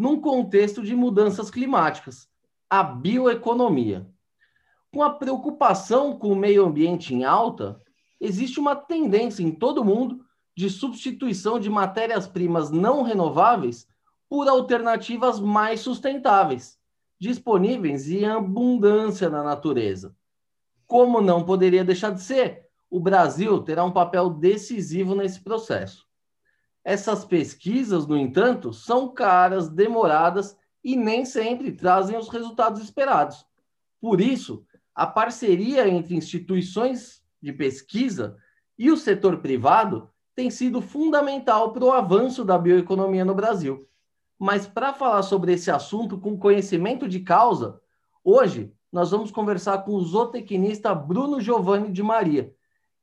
num contexto de mudanças climáticas: a bioeconomia. Com a preocupação com o meio ambiente em alta, existe uma tendência em todo o mundo de substituição de matérias-primas não renováveis por alternativas mais sustentáveis, disponíveis em abundância na natureza. Como não poderia deixar de ser, o Brasil terá um papel decisivo nesse processo. Essas pesquisas, no entanto, são caras, demoradas e nem sempre trazem os resultados esperados. Por isso, a parceria entre instituições de pesquisa e o setor privado tem sido fundamental para o avanço da bioeconomia no Brasil. Mas para falar sobre esse assunto com conhecimento de causa, hoje nós vamos conversar com o zootecnista Bruno Giovanni de Maria,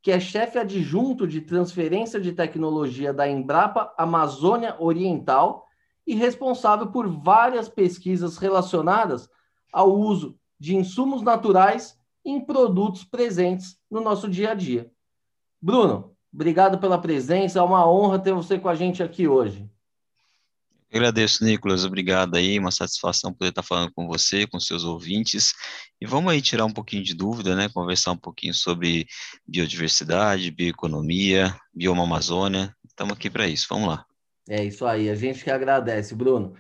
que é chefe adjunto de transferência de tecnologia da Embrapa Amazônia Oriental e responsável por várias pesquisas relacionadas ao uso de insumos naturais em produtos presentes no nosso dia a dia. Bruno, obrigado pela presença, é uma honra ter você com a gente aqui hoje. Agradeço, Nicolas, obrigado aí, uma satisfação poder estar falando com você, com seus ouvintes, e vamos aí tirar um pouquinho de dúvida, né, conversar um pouquinho sobre biodiversidade, bioeconomia, bioma Amazônia, estamos aqui para isso, vamos lá. É isso aí, a gente que agradece, Bruno.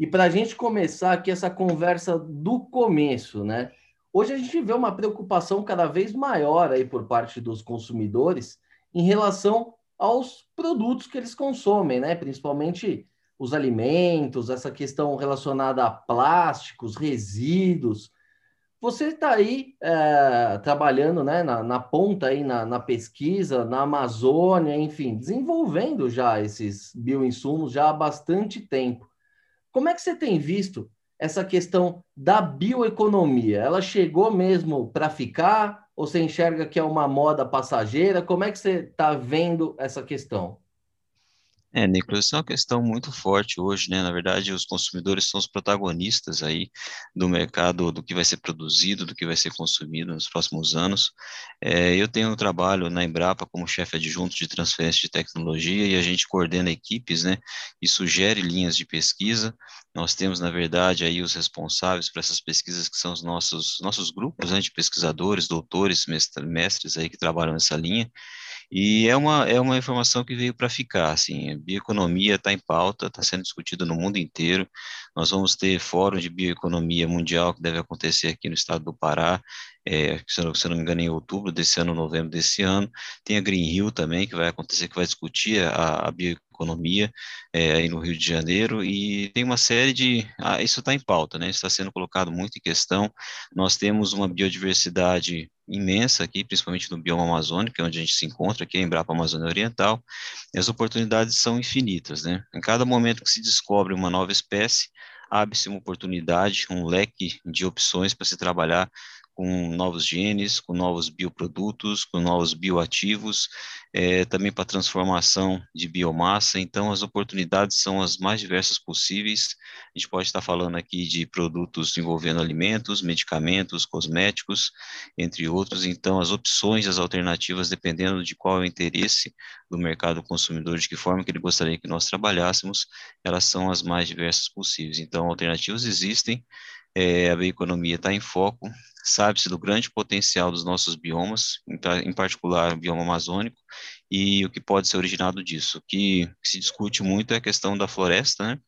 E para a gente começar aqui essa conversa do começo, né, hoje a gente vê uma preocupação cada vez maior aí por parte dos consumidores em relação aos produtos que eles consomem, né, principalmente os alimentos, essa questão relacionada a plásticos, resíduos. Você está aí é, trabalhando né, na, na, ponta, aí, na, na, pesquisa, na Amazônia, enfim, desenvolvendo já esses bioinsumos já há bastante tempo. Como é que você tem visto essa questão da bioeconomia? Ela chegou mesmo para ficar? Ou você enxerga que é uma moda passageira? Como é que você está vendo essa questão? É, Nicolas, isso é uma questão muito forte hoje, né? Na verdade, os consumidores são os protagonistas aí do mercado, do que vai ser produzido, do que vai ser consumido nos próximos anos. É, eu tenho um trabalho na Embrapa como chefe adjunto de transferência de tecnologia e a gente coordena equipes, né? E sugere linhas de pesquisa. Nós temos, na verdade, aí os responsáveis por essas pesquisas, que são os nossos, nossos grupos né, de pesquisadores, doutores, mestres aí que trabalham nessa linha. E é uma, é uma informação que veio para ficar, assim, bioeconomia está em pauta, está sendo discutida no mundo inteiro, nós vamos ter fórum de bioeconomia mundial que deve acontecer aqui no estado do Pará, é, se, eu, se não me engano, em outubro desse ano, novembro desse ano. Tem a Green Hill também, que vai acontecer, que vai discutir a, a bioeconomia é, aí no Rio de Janeiro, e tem uma série de. Ah, isso está em pauta, né? Está sendo colocado muito em questão. Nós temos uma biodiversidade imensa aqui, principalmente no bioma amazônico, é onde a gente se encontra, aqui em Embrapa Amazônia Oriental, e as oportunidades são infinitas, né? Em cada momento que se descobre uma nova espécie, abre-se uma oportunidade, um leque de opções para se trabalhar com novos genes, com novos bioprodutos, com novos bioativos, é, também para transformação de biomassa. Então, as oportunidades são as mais diversas possíveis. A gente pode estar falando aqui de produtos envolvendo alimentos, medicamentos, cosméticos, entre outros. Então, as opções, as alternativas, dependendo de qual é o interesse do mercado consumidor, de que forma que ele gostaria que nós trabalhássemos, elas são as mais diversas possíveis. Então, alternativas existem. É, a bioeconomia está em foco, sabe-se do grande potencial dos nossos biomas, em particular o bioma amazônico, e o que pode ser originado disso. O que se discute muito é a questão da floresta, né?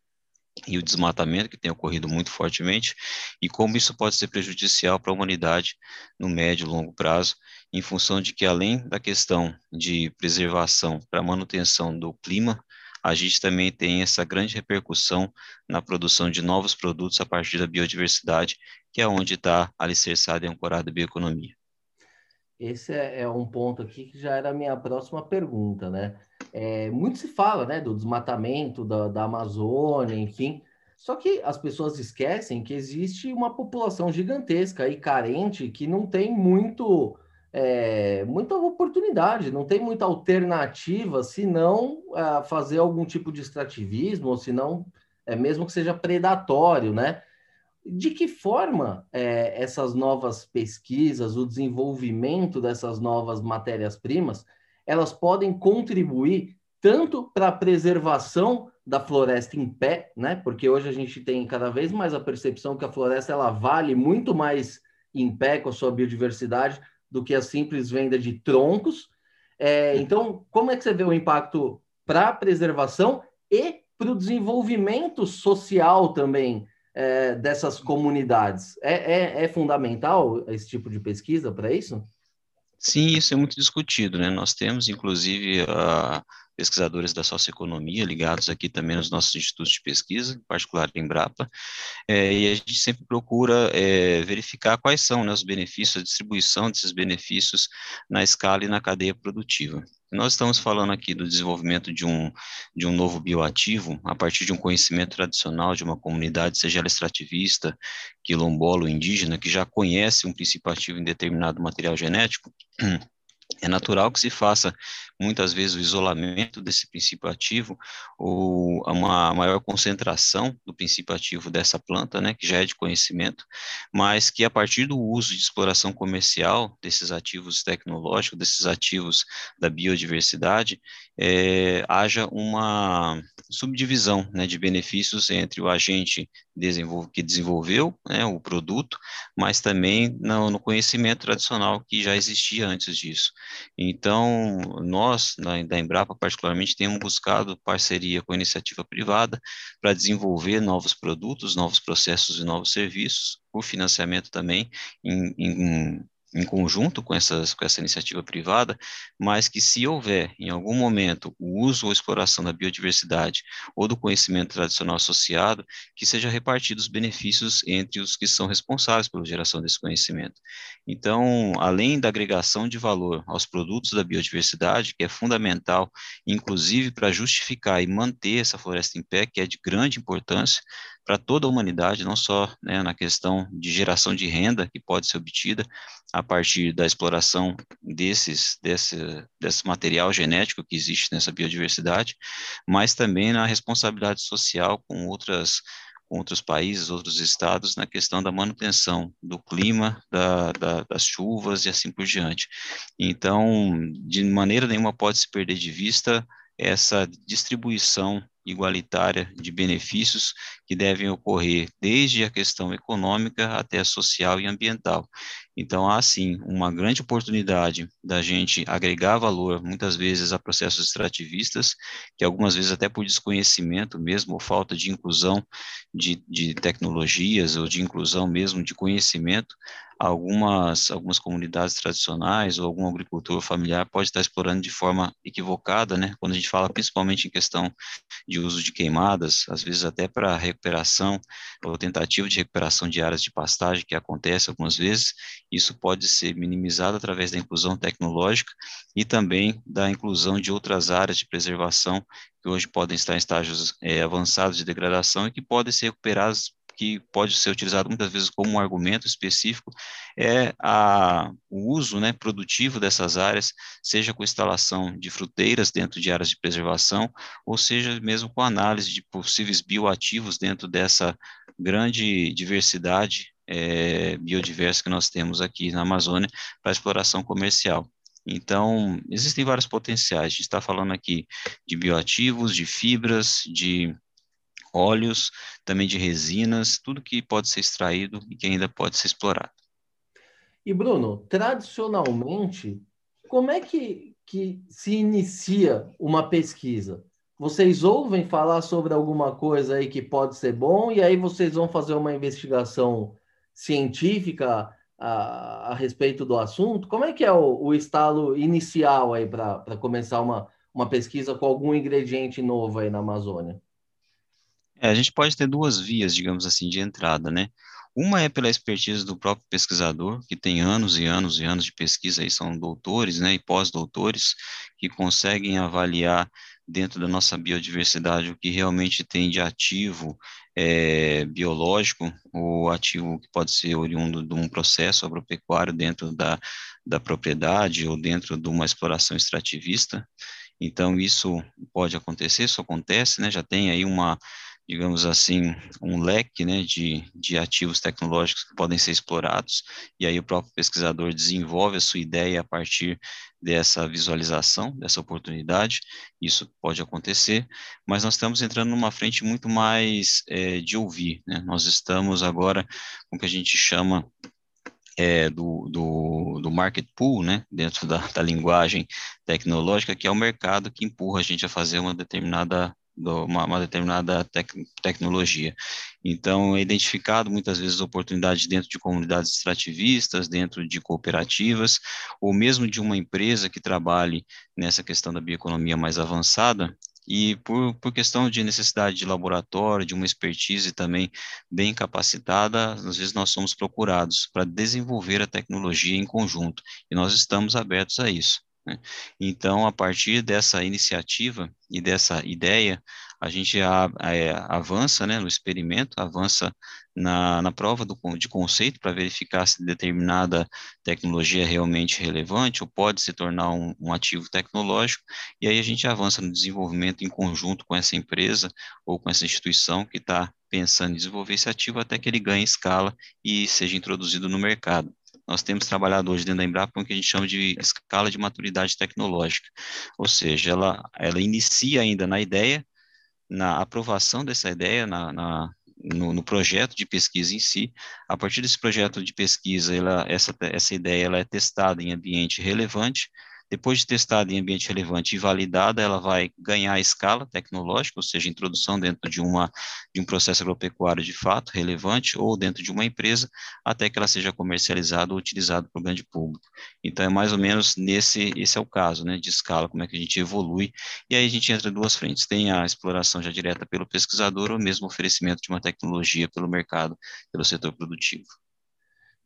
E o desmatamento que tem ocorrido muito fortemente, e como isso pode ser prejudicial para a humanidade no médio e longo prazo, em função de que, além da questão de preservação para manutenção do clima, a gente também tem essa grande repercussão na produção de novos produtos a partir da biodiversidade, que é onde está alicerçada e ancorada a bioeconomia. Esse é, é, um ponto aqui que já era a minha próxima pergunta, né? É, muito se fala, né, do desmatamento da, da Amazônia, enfim, Só que as pessoas esquecem que existe uma população gigantesca e carente que não tem muito é, muita oportunidade, não tem muita alternativa se não é, fazer algum tipo de extrativismo, ou se não, é, mesmo que seja predatório, né? De que forma é, essas novas pesquisas, o desenvolvimento dessas novas matérias-primas, elas podem contribuir tanto para a preservação da floresta em pé, né? Porque hoje a gente tem cada vez mais a percepção que a floresta ela vale muito mais em pé com a sua biodiversidade do que a simples venda de troncos. É, então, como é que você vê o impacto para a preservação e para o desenvolvimento social também é, dessas comunidades? É, é, é fundamental esse tipo de pesquisa para isso? Sim, isso é muito discutido, né? Nós temos, inclusive, uh, pesquisadores da socioeconomia ligados aqui também nos nossos institutos de pesquisa, em particular em Embrapa, é, e a gente sempre procura é, verificar quais são né, os benefícios, a distribuição desses benefícios na escala e na cadeia produtiva. Nós estamos falando aqui do desenvolvimento de um, de um novo bioativo a partir de um conhecimento tradicional de uma comunidade, seja ela extrativista, quilombola ou indígena, que já conhece um princípio ativo em determinado material genético, é natural que se faça muitas vezes o isolamento desse princípio ativo ou uma maior concentração do princípio ativo dessa planta, né, que já é de conhecimento, mas que a partir do uso de exploração comercial desses ativos tecnológicos, desses ativos da biodiversidade, é, haja uma subdivisão né, de benefícios entre o agente desenvolve, que desenvolveu né, o produto, mas também no, no, conhecimento tradicional que já existia antes disso. Então, nós, da, Embrapa particularmente, temos buscado parceria com a iniciativa privada para desenvolver novos produtos, novos processos e novos serviços, por financiamento também em, em em conjunto com, essas, com essa iniciativa privada, mas que se houver, em algum momento, o uso ou exploração da biodiversidade ou do conhecimento tradicional associado, que seja repartido os benefícios entre os que são responsáveis pela geração desse conhecimento. Então, além da agregação de valor aos produtos da biodiversidade, que é fundamental, inclusive para justificar e manter essa floresta em pé, que é de grande importância, para toda a humanidade, não só né, na questão de geração de renda que pode ser obtida a partir da exploração desses, desse, desse material genético que existe nessa biodiversidade, mas também na responsabilidade social com outras outros países, outros estados, na questão da manutenção do clima, da, da, das chuvas e assim por diante. Então, de maneira nenhuma pode se perder de vista essa distribuição igualitária de benefícios que devem ocorrer desde a questão econômica até a social e ambiental. Então, há sim uma grande oportunidade da gente agregar valor, muitas vezes, a processos extrativistas, que algumas vezes até por desconhecimento mesmo, ou falta de inclusão de, de tecnologias, ou de inclusão mesmo de conhecimento, algumas, algumas comunidades tradicionais ou algum agricultor familiar pode estar explorando de forma equivocada, né? Quando a gente fala principalmente em questão de uso de queimadas, às vezes até para recuperação ou tentativa de recuperação de áreas de pastagem, que acontece algumas vezes, isso pode ser minimizado através da inclusão tecnológica e também da inclusão de outras áreas de preservação que hoje podem estar em estágios é, avançados de degradação e que podem ser recuperadas que pode ser utilizado muitas vezes como um argumento específico, é a, o uso né, produtivo dessas áreas, seja com instalação de fruteiras dentro de áreas de preservação, ou seja mesmo com análise de possíveis bioativos dentro dessa grande diversidade é, que nós temos aqui na Amazônia para exploração comercial. Então, existem vários potenciais. A gente está falando aqui de bioativos, de fibras, de óleos, também de resinas, tudo que pode ser extraído e que ainda pode ser explorado. E Bruno, tradicionalmente, como é que, que se inicia uma pesquisa? Vocês ouvem falar sobre alguma coisa aí que pode ser bom e aí vocês vão fazer uma investigação científica a, a respeito do assunto? Como é que é o, o estalo inicial aí para começar uma, uma pesquisa com algum ingrediente novo aí na Amazônia? É, a gente pode ter duas vias, digamos assim, de entrada, né? Uma é pela expertise do próprio pesquisador, que tem anos e anos e anos de pesquisa, aí são doutores, né, e pós-doutores, que conseguem avaliar dentro da nossa biodiversidade o que realmente tem de ativo é, biológico ou ativo que pode ser oriundo de um processo agropecuário dentro da, da propriedade ou dentro de uma exploração extrativista. Então, isso pode acontecer, isso acontece, né? Já tem aí uma, digamos assim, um leque né, de, de ativos tecnológicos que podem ser explorados, e aí o próprio pesquisador desenvolve a sua ideia a partir dessa visualização, dessa oportunidade, isso pode acontecer, mas nós estamos entrando numa frente muito mais é, de ouvir, né? nós estamos agora com o que a gente chama é, do, do, do, market pool, né, dentro da, da linguagem tecnológica, que é o mercado que empurra a gente a fazer uma determinada uma, uma, determinada tec tecnologia. Então, é identificado muitas vezes oportunidades dentro de comunidades extrativistas, dentro de cooperativas, ou mesmo de uma empresa que trabalhe nessa questão da bioeconomia mais avançada, e por, por questão de necessidade de laboratório, de uma expertise também bem capacitada, às vezes nós somos procurados para desenvolver a tecnologia em conjunto, e nós estamos abertos a isso. Né? Então, a partir dessa iniciativa e dessa ideia, a gente a, a, é, avança né, no experimento, avança na, na prova do, de conceito para verificar se determinada tecnologia é realmente relevante ou pode se tornar um, um ativo tecnológico, e aí a gente avança no desenvolvimento em conjunto com essa empresa ou com essa instituição que está pensando em desenvolver esse ativo até que ele ganhe escala e seja introduzido no mercado nós temos trabalhado hoje dentro da Embrapa o que a gente chama de escala de maturidade tecnológica, ou seja, ela, ela inicia ainda na ideia, na aprovação dessa ideia, na, na no, no, projeto de pesquisa em si. A partir desse projeto de pesquisa, ela, essa, essa ideia ela é testada em ambiente relevante, depois de testada em ambiente relevante e validada, ela vai ganhar escala tecnológica, ou seja, introdução dentro de, uma, de um processo agropecuário de fato relevante ou dentro de uma empresa, até que ela seja comercializada ou utilizada para o grande público. Então, é mais ou menos nesse, esse é o caso, né, de escala, como é que a gente evolui, e aí a gente entra em duas frentes, tem a exploração já direta pelo pesquisador ou mesmo oferecimento de uma tecnologia pelo mercado, pelo setor produtivo.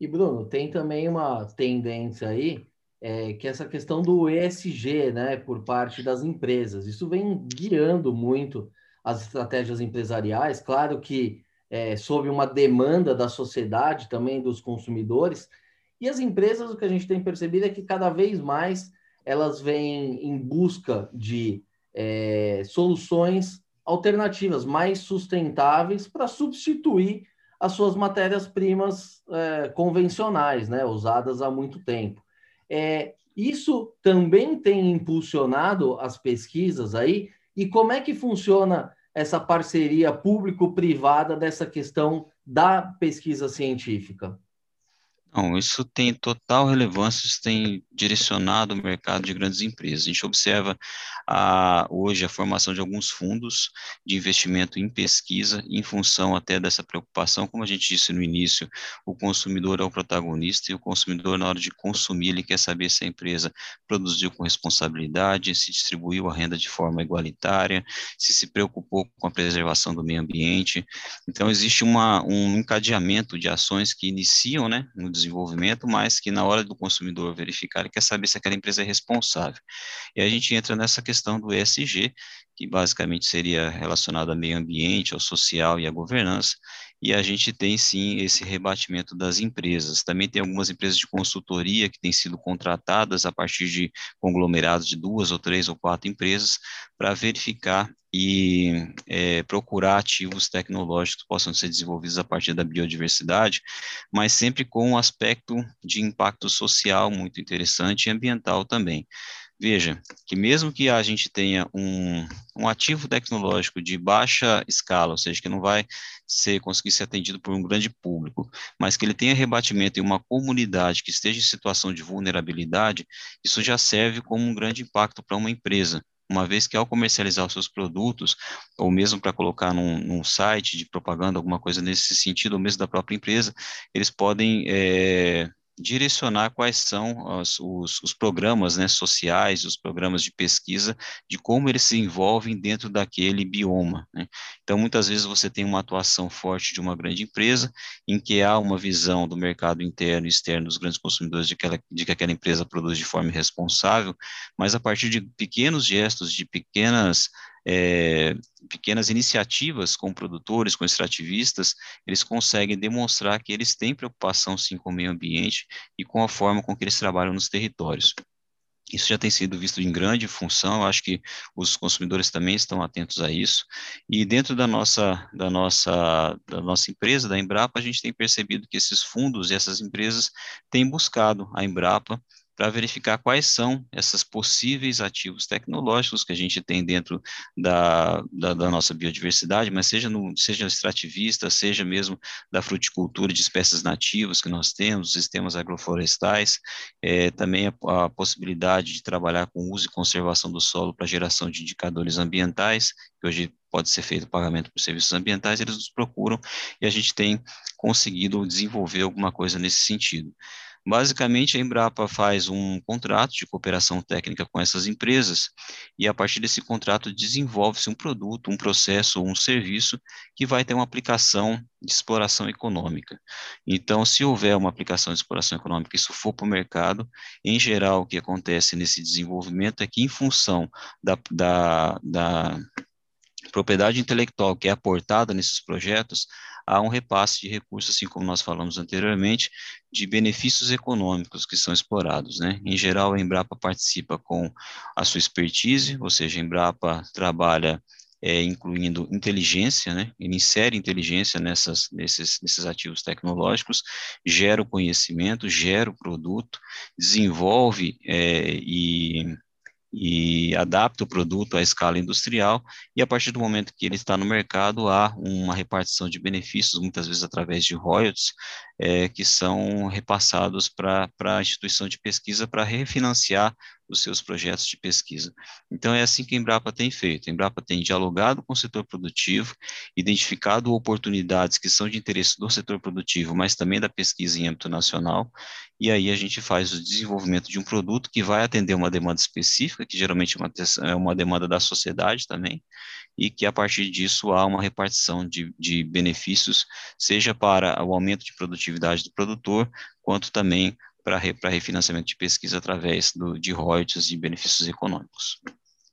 E Bruno, tem também uma tendência aí é, que essa questão do ESG, né, por parte das empresas. Isso vem guiando muito as estratégias empresariais. Claro que é, sob uma demanda da sociedade, também dos consumidores. E as empresas, o que a gente tem percebido é que cada vez mais elas vêm em busca de é, soluções alternativas mais sustentáveis para substituir as suas matérias-primas é, convencionais, né, usadas há muito tempo. É, isso também tem impulsionado as pesquisas aí? E como é que funciona essa parceria público-privada dessa questão da pesquisa científica? Não, isso tem total relevância, isso tem direcionado o mercado de grandes empresas. A gente observa a, hoje a formação de alguns fundos de investimento em pesquisa, em função até dessa preocupação, como a gente disse no início, o consumidor é o protagonista e o consumidor, na hora de consumir, ele quer saber se a empresa produziu com responsabilidade, se distribuiu a renda de forma igualitária, se se preocupou com a preservação do meio ambiente. Então, existe uma, um encadeamento de ações que iniciam né, no desenvolvimento, mas que na hora do consumidor verificar, ele quer saber se aquela empresa é responsável. E a gente entra nessa questão do ESG, que basicamente seria relacionado ao meio ambiente, ao social e à governança, e a gente tem sim esse rebatimento das empresas. Também tem algumas empresas de consultoria que têm sido contratadas a partir de conglomerados de duas ou três ou quatro empresas para verificar e é, procurar ativos tecnológicos que possam ser desenvolvidos a partir da biodiversidade, mas sempre com um aspecto de impacto social muito interessante e ambiental também. Veja, que mesmo que a gente tenha um, um ativo tecnológico de baixa escala, ou seja, que não vai ser conseguir ser atendido por um grande público, mas que ele tenha rebatimento em uma comunidade que esteja em situação de vulnerabilidade, isso já serve como um grande impacto para uma empresa, uma vez que ao comercializar os seus produtos, ou mesmo para colocar num, num, site de propaganda, alguma coisa nesse sentido, ou mesmo da própria empresa, eles podem é, direcionar quais são os, os, os, programas né, sociais, os programas de pesquisa, de como eles se envolvem dentro daquele bioma. Né? Então, muitas vezes você tem uma atuação forte de uma grande empresa, em que há uma visão do mercado interno e externo dos grandes consumidores de que, ela, de que aquela empresa produz de forma responsável, mas a partir de pequenos gestos, de pequenas é, pequenas iniciativas com produtores, com extrativistas, eles conseguem demonstrar que eles têm preocupação sim com o meio ambiente e com a forma com que eles trabalham nos territórios. Isso já tem sido visto em grande função, acho que os consumidores também estão atentos a isso. E dentro da nossa, da nossa, da nossa empresa, da Embrapa, a gente tem percebido que esses fundos e essas empresas têm buscado a Embrapa para verificar quais são esses possíveis ativos tecnológicos que a gente tem dentro da, da, da, nossa biodiversidade, mas seja, no, seja extrativista, seja mesmo da fruticultura de espécies nativas que nós temos, sistemas agroflorestais, é, também a, a possibilidade de trabalhar com uso e conservação do solo para geração de indicadores ambientais, que hoje pode ser feito pagamento por serviços ambientais, eles nos procuram e a gente tem conseguido desenvolver alguma coisa nesse sentido. Basicamente, a Embrapa faz um contrato de cooperação técnica com essas empresas e, a partir desse contrato, desenvolve-se um produto, um processo ou um serviço que vai ter uma aplicação de exploração econômica. Então, se houver uma aplicação de exploração econômica, isso for para o mercado, em geral, o que acontece nesse desenvolvimento é que, em função da, da, da propriedade intelectual que é aportada nesses projetos, há um repasse de recursos, assim como nós falamos anteriormente, de benefícios econômicos que são explorados. Né? Em geral, a Embrapa participa com a sua expertise, ou seja, a Embrapa trabalha é, incluindo inteligência, né? ele insere inteligência nessas, nesses, nesses ativos tecnológicos, gera o conhecimento, gera o produto, desenvolve é, e e adapta o produto à escala industrial, e a partir do momento que ele está no mercado, há uma repartição de benefícios, muitas vezes através de royalties, é, que são repassados para a instituição de pesquisa para refinanciar os seus projetos de pesquisa. Então, é assim que a Embrapa tem feito. A Embrapa tem dialogado com o setor produtivo, identificado oportunidades que são de interesse do setor produtivo, mas também da pesquisa em âmbito nacional, e aí a gente faz o desenvolvimento de um produto que vai atender uma demanda específica, que geralmente é uma, é uma demanda da sociedade também, e que a partir disso há uma repartição de, de benefícios, seja para o aumento de produtividade do produtor, quanto também para re, refinanciamento de pesquisa através do, de royalties e benefícios econômicos.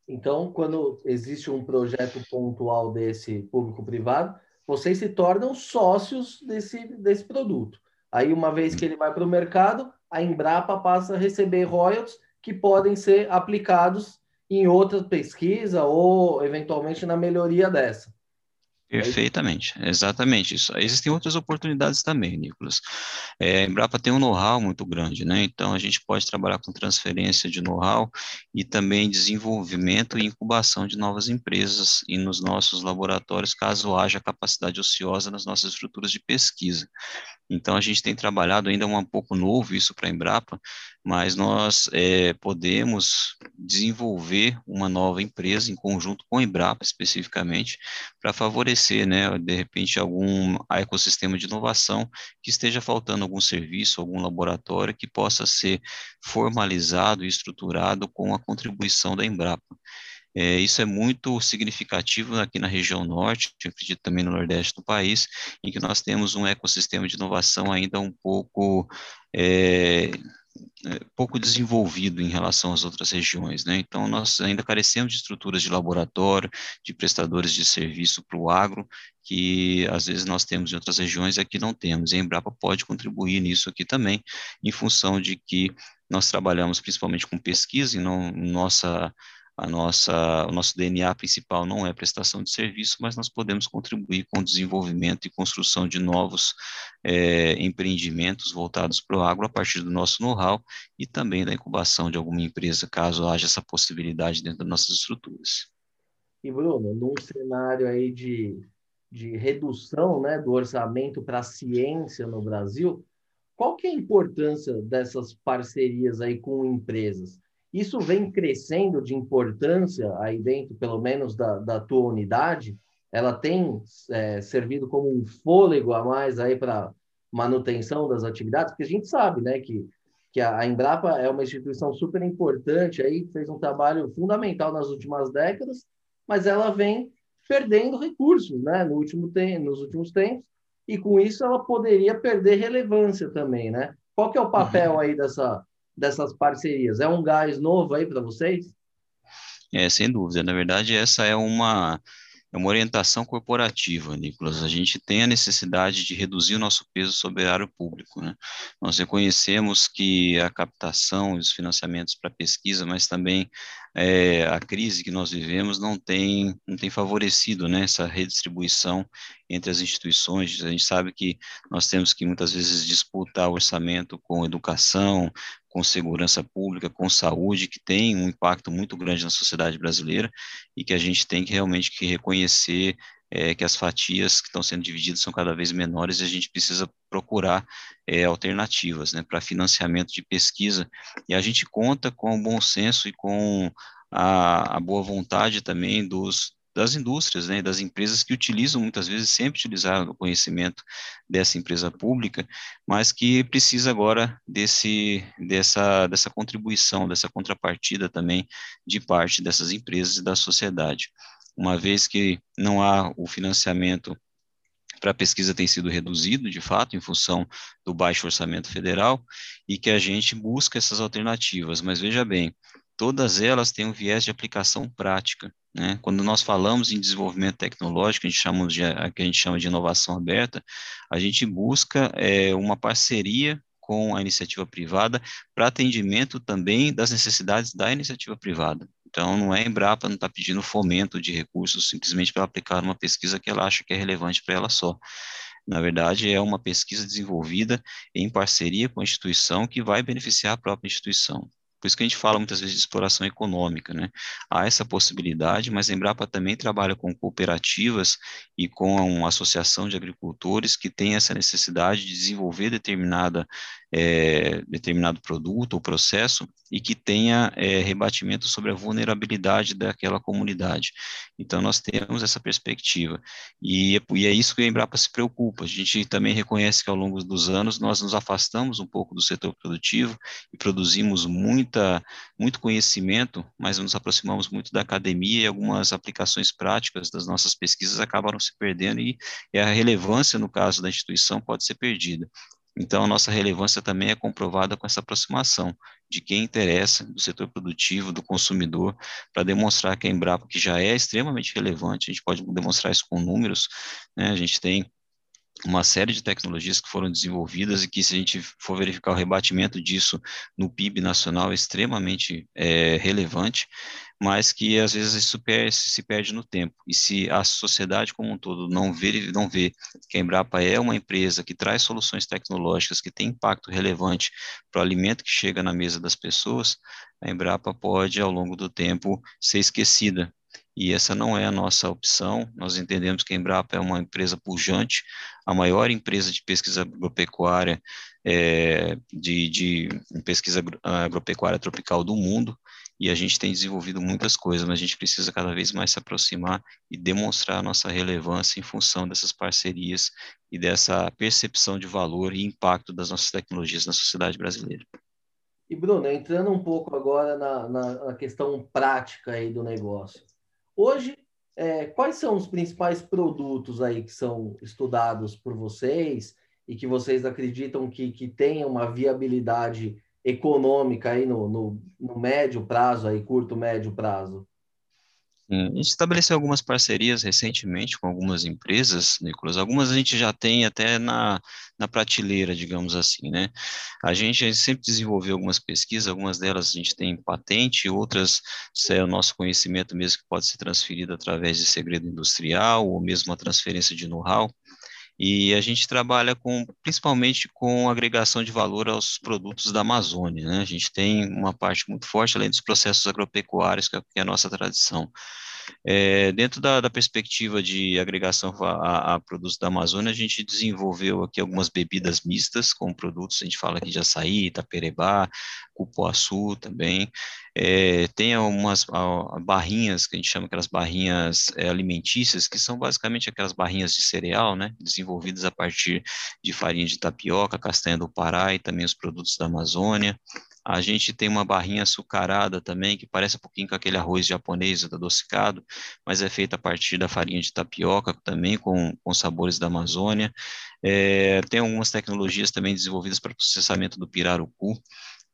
Então, quando existe um projeto pontual desse público-privado, vocês se tornam sócios desse, desse produto. Aí, uma vez que ele vai para o mercado, a Embrapa passa a receber royalties que podem ser aplicados em outra pesquisa ou, eventualmente, na melhoria dessa. Perfeitamente, exatamente isso. Existem outras oportunidades também, Nicolas. É, a Embrapa tem um know-how muito grande, né? Então a gente pode trabalhar com transferência de know-how e também desenvolvimento e incubação de novas empresas e nos nossos laboratórios, caso haja capacidade ociosa nas nossas estruturas de pesquisa. Então, a gente tem trabalhado ainda um pouco novo isso para a Embrapa, mas nós é, podemos desenvolver uma nova empresa em conjunto com a Embrapa, especificamente, para favorecer, né, de repente, algum ecossistema de inovação que esteja faltando algum serviço, algum laboratório que possa ser formalizado e estruturado com a contribuição da Embrapa. É, isso é muito significativo aqui na região norte, eu acredito também no nordeste do país, em que nós temos um ecossistema de inovação ainda um pouco é, é, pouco desenvolvido em relação às outras regiões, né? Então, nós ainda carecemos de estruturas de laboratório, de prestadores de serviço para o agro, que às vezes nós temos em outras regiões e aqui não temos. E a Embrapa pode contribuir nisso aqui também, em função de que nós trabalhamos principalmente com pesquisa e não nossa a nossa, o nosso DNA principal não é prestação de serviço, mas nós podemos contribuir com o desenvolvimento e construção de novos é, empreendimentos voltados para o agro a partir do nosso know-how e também da incubação de alguma empresa, caso haja essa possibilidade dentro das nossas estruturas. E Bruno, num cenário aí de, de redução né, do orçamento para a ciência no Brasil, qual que é a importância dessas parcerias aí com empresas? Isso vem crescendo de importância aí dentro, pelo menos da, da tua unidade? Ela tem é, servido como um fôlego a mais aí para manutenção das atividades? Porque a gente sabe, né, que, que a Embrapa é uma instituição super importante aí, fez um trabalho fundamental nas últimas décadas, mas ela vem perdendo recursos, né, no último te nos últimos tempos, e com isso ela poderia perder relevância também, né? Qual que é o papel uhum. aí dessa dessas parcerias? É um gás novo aí para vocês? É, sem dúvida. Na verdade, essa é uma é uma orientação corporativa, Nicolas. A gente tem a necessidade de reduzir o nosso peso sobre o erário público. Né? Nós reconhecemos que a captação e os financiamentos para pesquisa, mas também é, a crise que nós vivemos não tem, não tem favorecido né, essa redistribuição entre as instituições. A gente sabe que nós temos que muitas vezes disputar o orçamento com educação, com segurança pública, com saúde, que tem um impacto muito grande na sociedade brasileira e que a gente tem que realmente que reconhecer é, que as fatias que estão sendo divididas são cada vez menores e a gente precisa procurar é, alternativas né, para financiamento de pesquisa. E a gente conta com o bom senso e com a, a boa vontade também dos, das indústrias, né, das empresas que utilizam, muitas vezes sempre utilizaram o conhecimento dessa empresa pública, mas que precisa agora desse, dessa, dessa contribuição, dessa contrapartida também de parte dessas empresas e da sociedade. Uma vez que não há o financiamento para pesquisa tem sido reduzido, de fato, em função do baixo orçamento federal, e que a gente busca essas alternativas. Mas veja bem, todas elas têm um viés de aplicação prática. Né? Quando nós falamos em desenvolvimento tecnológico, a gente chama de, que a gente chama de inovação aberta, a gente busca é, uma parceria com a iniciativa privada para atendimento também das necessidades da iniciativa privada. Então, não é a Embrapa não está pedindo fomento de recursos simplesmente para aplicar uma pesquisa que ela acha que é relevante para ela só. Na verdade, é uma pesquisa desenvolvida em parceria com a instituição que vai beneficiar a própria instituição. Por isso que a gente fala muitas vezes de exploração econômica, né? Há essa possibilidade, mas a Embrapa também trabalha com cooperativas e com uma associação de agricultores que tem essa necessidade de desenvolver determinada é, determinado produto ou processo e que tenha é, rebatimento sobre a vulnerabilidade daquela comunidade. Então, nós temos essa perspectiva. E, e, é isso que a Embrapa se preocupa. A gente também reconhece que ao longo dos anos nós nos afastamos um pouco do setor produtivo e produzimos muita, muito conhecimento, mas nos aproximamos muito da academia e algumas aplicações práticas das nossas pesquisas acabaram se perdendo e, e a relevância, no caso da instituição, pode ser perdida. Então, a nossa relevância também é comprovada com essa aproximação de quem interessa, do setor produtivo, do consumidor, para demonstrar que a Embrapa, que já é extremamente relevante, a gente pode demonstrar isso com números, né? a gente tem uma série de tecnologias que foram desenvolvidas e que, se a gente for verificar o rebatimento disso no PIB nacional, é extremamente é, relevante, mas que às vezes isso se perde no tempo. E se a sociedade como um todo não vê, não vê que a Embrapa é uma empresa que traz soluções tecnológicas que tem impacto relevante para o alimento que chega na mesa das pessoas, a Embrapa pode, ao longo do tempo, ser esquecida e essa não é a nossa opção. Nós entendemos que a Embrapa é uma empresa pujante, a maior empresa de pesquisa agropecuária, é, de, de pesquisa agropecuária tropical do mundo, e a gente tem desenvolvido muitas coisas, mas a gente precisa cada vez mais se aproximar e demonstrar a nossa relevância em função dessas parcerias e dessa percepção de valor e impacto das nossas tecnologias na sociedade brasileira. E Bruno, entrando um pouco agora na, na, na questão prática aí do negócio. Hoje, é, quais são os principais produtos aí que são estudados por vocês e que vocês acreditam que, que tenham uma viabilidade econômica aí no, no, no médio prazo, aí, curto, médio prazo? A gente estabeleceu algumas parcerias recentemente com algumas empresas, Nicolas. Algumas a gente já tem até na, na prateleira, digamos assim, né? A gente, a gente sempre desenvolveu algumas pesquisas, algumas delas a gente tem patente, outras é o nosso conhecimento mesmo que pode ser transferido através de segredo industrial ou mesmo a transferência de know-how. E a gente trabalha com, principalmente com agregação de valor aos produtos da Amazônia. Né? A gente tem uma parte muito forte, além dos processos agropecuários, que é, é a nossa tradição. É, dentro da, da, perspectiva de agregação a, a, produtos da Amazônia, a gente desenvolveu aqui algumas bebidas mistas com produtos, a gente fala aqui de açaí, taperebá, cupuaçu também. É, tem algumas barrinhas, que a gente chama aquelas barrinhas é, alimentícias, que são basicamente aquelas barrinhas de cereal, né, desenvolvidas a partir de farinha de tapioca, castanha do Pará e também os produtos da Amazônia. A gente tem uma barrinha açucarada também, que parece um pouquinho com aquele arroz japonês adocicado, mas é feita a partir da farinha de tapioca, também com, com sabores da Amazônia. É, tem algumas tecnologias também desenvolvidas para processamento do pirarucu,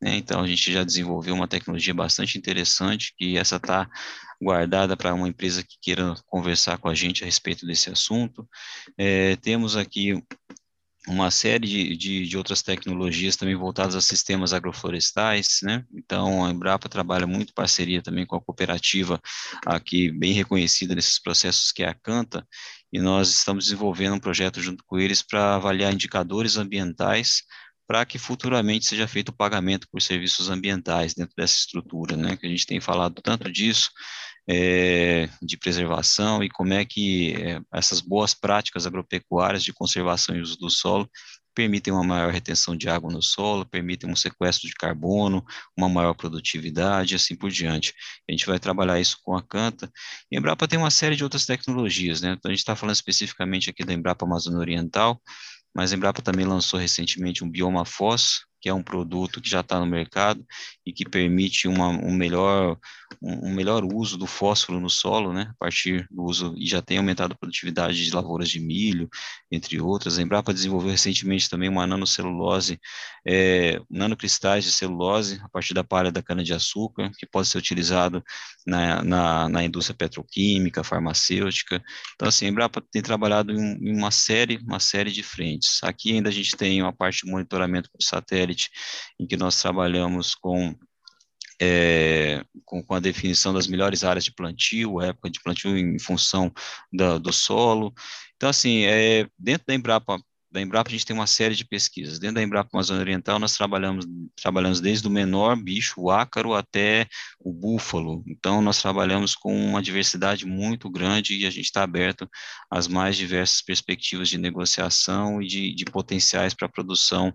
Né? Então, a gente já desenvolveu uma tecnologia bastante interessante, que essa está guardada para uma empresa que queira conversar com a gente a respeito desse assunto. É, temos aqui uma série de, de, de, outras tecnologias também voltadas a sistemas agroflorestais, né? Então, a Embrapa trabalha muito parceria também com a cooperativa aqui, bem reconhecida nesses processos, que é a Canta, e nós estamos desenvolvendo um projeto junto com eles para avaliar indicadores ambientais para que futuramente seja feito o pagamento por serviços ambientais dentro dessa estrutura, né? Que a gente tem falado tanto disso, é, de preservação e como é que é, essas boas práticas agropecuárias de conservação e uso do solo permitem uma maior retenção de água no solo, permitem um sequestro de carbono, uma maior produtividade e assim por diante. A gente vai trabalhar isso com a Canta. E a Embrapa tem uma série de outras tecnologias, né? Então, a gente está falando especificamente aqui da Embrapa Amazônia Oriental, mas a Embrapa também lançou recentemente um bioma FOS, que é um produto que já está no mercado e que permite uma, um, melhor, um, melhor uso do fósforo no solo, né, a partir do uso, e já tem aumentado a produtividade de lavouras de milho, entre outras. A Embrapa desenvolveu recentemente também uma nanocelulose, é, nanocristais de celulose, a partir da palha da cana-de-açúcar, que pode ser utilizado na, na, na, indústria petroquímica, farmacêutica. Então, assim, a Embrapa tem trabalhado em, em uma série, uma série de frentes. Aqui ainda a gente tem uma parte de monitoramento por satélite, em que nós trabalhamos com é, com, com, a definição das melhores áreas de plantio, época de plantio em função da, do solo. Então, assim, é, dentro da Embrapa, da Embrapa a gente tem uma série de pesquisas. Dentro da Embrapa Amazônia Oriental nós trabalhamos, trabalhamos desde o menor bicho, o ácaro, até o búfalo. Então nós trabalhamos com uma diversidade muito grande e a gente está aberto às mais diversas perspectivas de negociação e de, de potenciais para a produção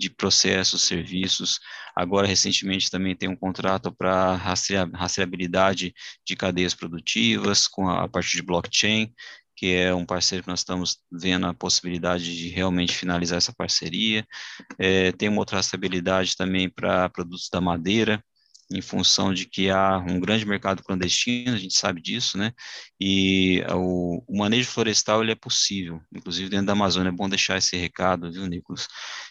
de processos, serviços. Agora, recentemente, também tem um contrato para rastreabilidade de cadeias produtivas com a, a partir de blockchain, que é um parceiro que nós estamos vendo a possibilidade de realmente finalizar essa parceria. É, tem uma outra rastreabilidade também para produtos da madeira, em função de que há um grande mercado clandestino, a gente sabe disso, né? E o, o, manejo florestal ele é possível, inclusive dentro da Amazônia é bom deixar esse recado, viu, Nicolas,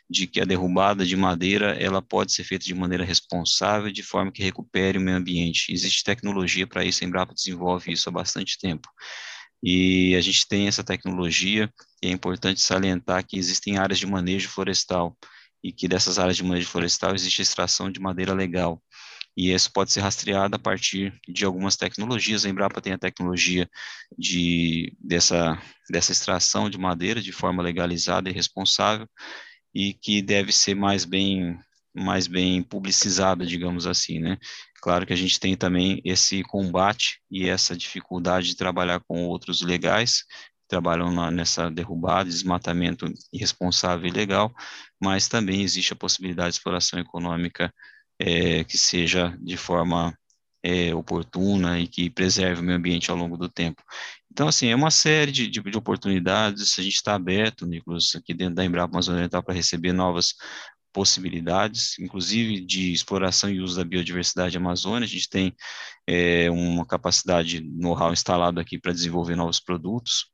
de que a derrubada de madeira ela pode ser feita de maneira responsável, de forma que recupere o meio ambiente. Existe tecnologia para isso, a Embrapa desenvolve isso há bastante tempo. E a gente tem essa tecnologia, e é importante salientar que existem áreas de manejo florestal, e que dessas áreas de manejo florestal existe extração de madeira legal e isso pode ser rastreado a partir de algumas tecnologias. A Embrapa tem a tecnologia de, dessa, dessa extração de madeira de forma legalizada e responsável, e que deve ser mais bem, mais bem publicizada, digamos assim, né? Claro que a gente tem também esse combate e essa dificuldade de trabalhar com outros legais, trabalham na, nessa derrubada, desmatamento irresponsável e ilegal, mas também existe a possibilidade de exploração econômica é, que seja de forma é, oportuna e que preserve o meio ambiente ao longo do tempo. Então, assim, é uma série de, de, de oportunidades, a gente está aberto, Nicolas, aqui dentro da Embrapa Amazônia Oriental para receber novas possibilidades, inclusive de exploração e uso da biodiversidade amazônica. A gente tem é, uma capacidade know-how instalado aqui para desenvolver novos produtos.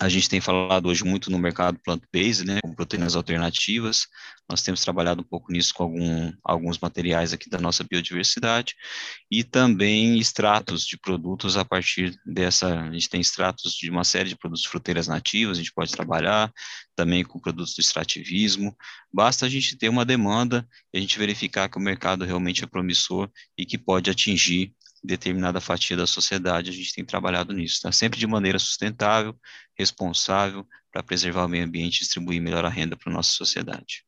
A gente tem falado hoje muito no mercado plant-based, né, com proteínas alternativas. Nós temos trabalhado um pouco nisso com algum, alguns materiais aqui da nossa biodiversidade e também extratos de produtos a partir dessa. A gente tem extratos de uma série de produtos fruteiras nativas, a gente pode trabalhar também com produtos do extrativismo. Basta a gente ter uma demanda e a gente verificar que o mercado realmente é promissor e que pode atingir determinada fatia da sociedade, a gente tem trabalhado nisso, tá? Sempre de maneira sustentável, responsável, para preservar o meio ambiente e distribuir melhor a renda para a nossa sociedade.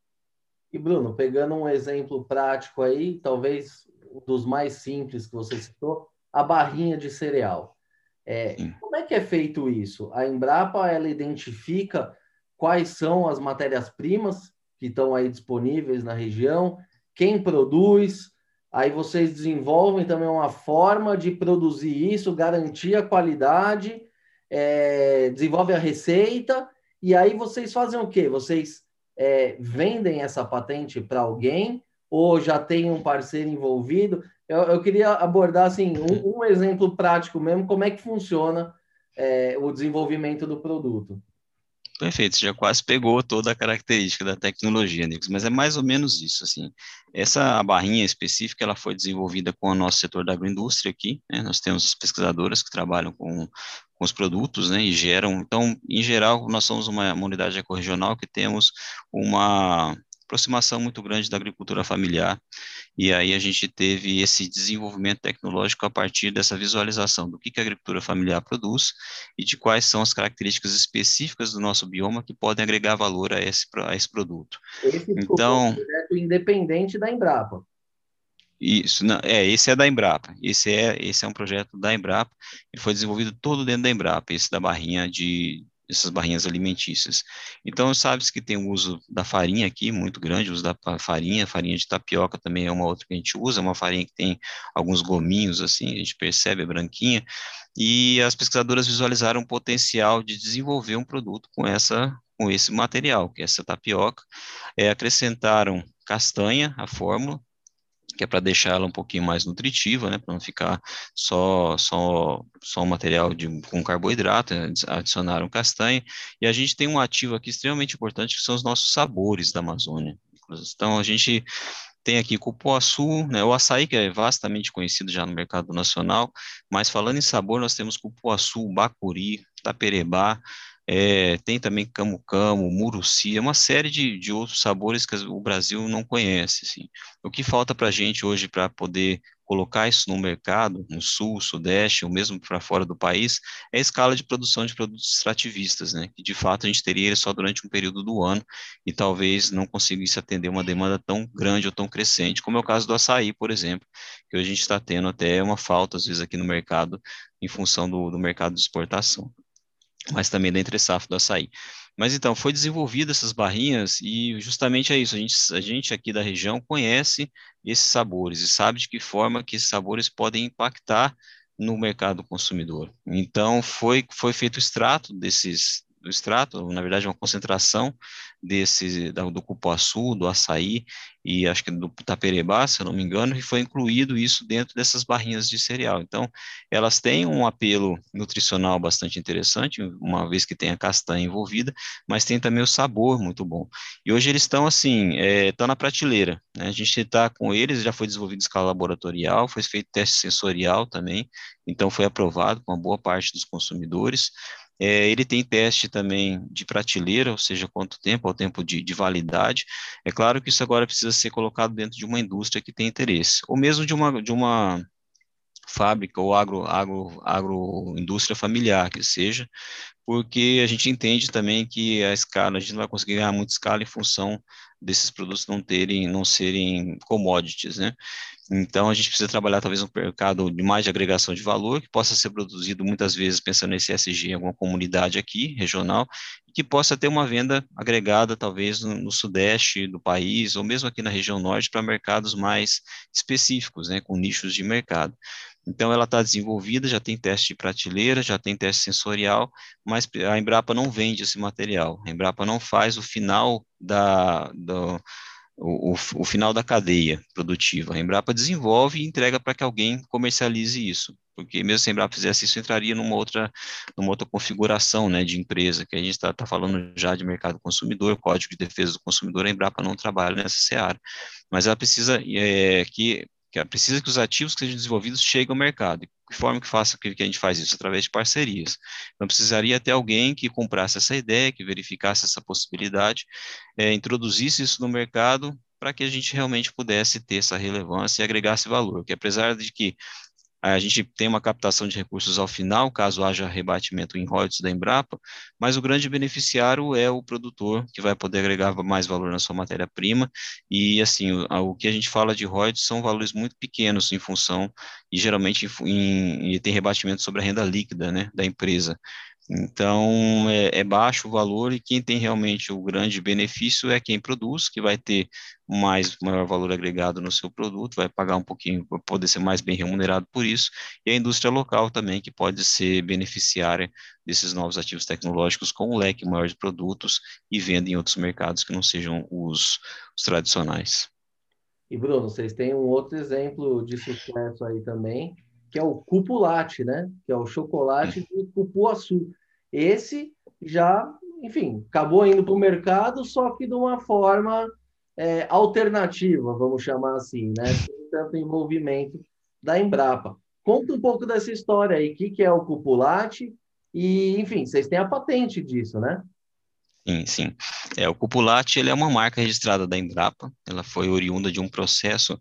E Bruno, pegando um exemplo prático aí, talvez um dos mais simples que você citou, a barrinha de cereal. É, como é que é feito isso? A Embrapa ela identifica quais são as matérias-primas que estão aí disponíveis na região, quem produz, Aí vocês desenvolvem também uma forma de produzir isso, garantir a qualidade, é, desenvolve a receita, e aí vocês fazem o quê? Vocês é, vendem essa patente para alguém ou já tem um parceiro envolvido? Eu, eu queria abordar assim um, um, exemplo prático mesmo, como é que funciona é, o desenvolvimento do produto. Perfeito, você já quase pegou toda a característica da tecnologia, Nicos, mas é mais ou menos isso, assim. Essa barrinha específica, ela foi desenvolvida com o nosso setor da agroindústria aqui, né? Nós temos pesquisadoras que trabalham com, com os produtos, né, e geram, então, em geral, nós somos uma, uma unidade ecorregional que temos uma aproximação muito grande da agricultura familiar, e aí a gente teve esse desenvolvimento tecnológico a partir dessa visualização do que, que a agricultura familiar produz e de quais são as características específicas do nosso bioma que podem agregar valor a esse, a esse produto. Esse então, um projeto independente da Embrapa. Isso, não, é, esse é da Embrapa, esse é, esse é um projeto da Embrapa, ele foi desenvolvido todo dentro da Embrapa, esse da barrinha de, essas barrinhas alimentícias. Então, sabe-se que tem o uso da farinha aqui, muito grande, o uso da farinha, farinha de tapioca também é uma outra que a gente usa, é uma farinha que tem alguns gominhos, assim, a gente percebe, é branquinha, e as pesquisadoras visualizaram o potencial de desenvolver um produto com essa com esse material, que é essa tapioca, é, acrescentaram castanha, a fórmula, que é para deixar ela um pouquinho mais nutritiva, né, para não ficar só só só um material de com carboidrato, né, adicionaram castanha, e a gente tem um ativo aqui extremamente importante que são os nossos sabores da Amazônia. Então a gente tem aqui cupuaçu, né, o açaí que é vastamente conhecido já no mercado nacional, mas falando em sabor, nós temos cupuaçu, bacuri, taperebá, é, tem também camu-camu, muruci, é uma série de, de outros sabores que o Brasil não conhece. Assim. O que falta para a gente hoje para poder colocar isso no mercado, no sul, sudeste, ou mesmo para fora do país, é a escala de produção de produtos extrativistas, né? Que de fato a gente teria ele só durante um período do ano e talvez não conseguisse atender uma demanda tão grande ou tão crescente, como é o caso do açaí, por exemplo, que hoje a gente está tendo até uma falta, às vezes, aqui no mercado, em função do, do mercado de exportação mas também da entre safra do açaí. Mas então, foi desenvolvida essas barrinhas e justamente é isso, a gente, a gente aqui da região conhece esses sabores e sabe de que forma que esses sabores podem impactar no mercado consumidor. Então, foi, foi feito o extrato desses, do extrato, na verdade, uma concentração desse, do cupuaçu, do açaí e acho que do taperebá, se eu não me engano, e foi incluído isso dentro dessas barrinhas de cereal. Então, elas têm um apelo nutricional bastante interessante, uma vez que tem a castanha envolvida, mas tem também o sabor muito bom. E hoje eles estão assim, estão é, na prateleira. Né? A gente está com eles, já foi desenvolvido em escala laboratorial, foi feito teste sensorial também, então foi aprovado com uma boa parte dos consumidores. É, ele tem teste também de prateleira, ou seja, quanto tempo, ao tempo de, de, validade. É claro que isso agora precisa ser colocado dentro de uma indústria que tem interesse, ou mesmo de uma, de uma fábrica ou agro, agro, agroindústria familiar, que seja, porque a gente entende também que a escala, a gente não vai conseguir ganhar muita escala em função desses produtos não terem, não serem commodities, né? Então, a gente precisa trabalhar talvez um mercado de mais de agregação de valor, que possa ser produzido muitas vezes pensando nesse ESG em alguma comunidade aqui, regional, e que possa ter uma venda agregada talvez no, no sudeste do país, ou mesmo aqui na região norte, para mercados mais específicos, né, com nichos de mercado. Então, ela está desenvolvida, já tem teste de prateleira, já tem teste sensorial, mas a Embrapa não vende esse material. A Embrapa não faz o final da, do, o, o, final da cadeia produtiva. A Embrapa desenvolve e entrega para que alguém comercialize isso, porque mesmo se a Embrapa fizesse isso, entraria numa outra, numa outra configuração né, de empresa, que a gente está tá falando já de mercado consumidor, código de defesa do consumidor, a Embrapa não trabalha nessa seara. Mas ela precisa é, que que precisa que os ativos que sejam desenvolvidos cheguem ao mercado. E que forma que faça que, que a gente faz isso? Através de parcerias. Então, precisaria ter alguém que comprasse essa ideia, que verificasse essa possibilidade, é, introduzisse isso no mercado para que a gente realmente pudesse ter essa relevância e agregasse valor. Que apesar de que a gente tem uma captação de recursos ao final, caso haja rebatimento em royalties da Embrapa, mas o grande beneficiário é o produtor, que vai poder agregar mais valor na sua matéria-prima, e assim, o, o, que a gente fala de royalties são valores muito pequenos em função, e geralmente em, em, tem rebatimento sobre a renda líquida, né, da empresa. Então, é, é, baixo o valor e quem tem realmente o grande benefício é quem produz, que vai ter mais maior valor agregado no seu produto, vai pagar um pouquinho, poder ser mais bem remunerado por isso, e a indústria local também, que pode ser beneficiária desses novos ativos tecnológicos com um leque maior de produtos e venda em outros mercados que não sejam os, os tradicionais. E Bruno, vocês têm um outro exemplo de sucesso aí também, que é o cupulate, né? Que é o chocolate de cupuaçu. Esse já enfim, acabou indo para o mercado, só que de uma forma é, alternativa, vamos chamar assim, né? Sem tanto envolvimento da Embrapa. Conta um pouco dessa história aí, o que, que é o Cupulate e, enfim, vocês têm a patente disso, né? Sim, sim. É, o Cupulate ele é uma marca registrada da Embrapa, ela foi oriunda de um processo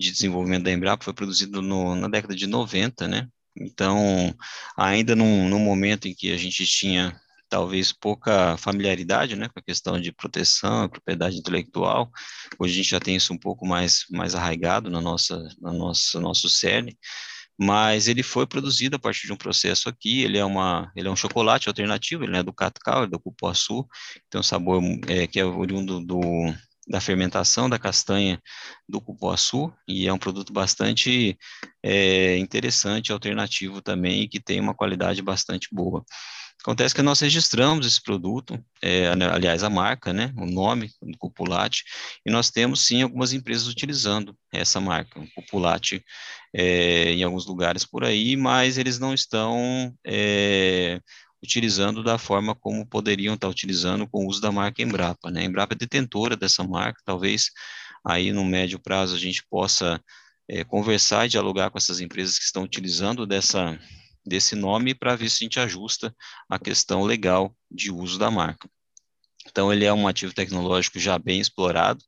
de desenvolvimento da Embrapa, foi produzido no, na década de 90, né? Então, ainda num, num momento em que a gente tinha talvez pouca familiaridade, né, com a questão de proteção, propriedade intelectual. Hoje a gente já tem isso um pouco mais mais arraigado na nossa na nossa nosso cerne, mas ele foi produzido a partir de um processo aqui. Ele é uma ele é um chocolate alternativo, ele é do cacau, é do cupuaçu, tem um sabor é, que é oriundo do da fermentação da castanha do cupuaçu e é um produto bastante é, interessante, alternativo também e que tem uma qualidade bastante boa. Acontece que nós registramos esse produto, é, aliás, a marca, né, o nome do Cupulate, e nós temos sim algumas empresas utilizando essa marca, o Cupulate, é, em alguns lugares por aí, mas eles não estão é, utilizando da forma como poderiam estar utilizando com o uso da marca Embrapa. Né? A Embrapa é detentora dessa marca, talvez aí no médio prazo a gente possa é, conversar e dialogar com essas empresas que estão utilizando dessa desse nome para ver se a gente ajusta a questão legal de uso da marca. Então, ele é um ativo tecnológico já bem explorado.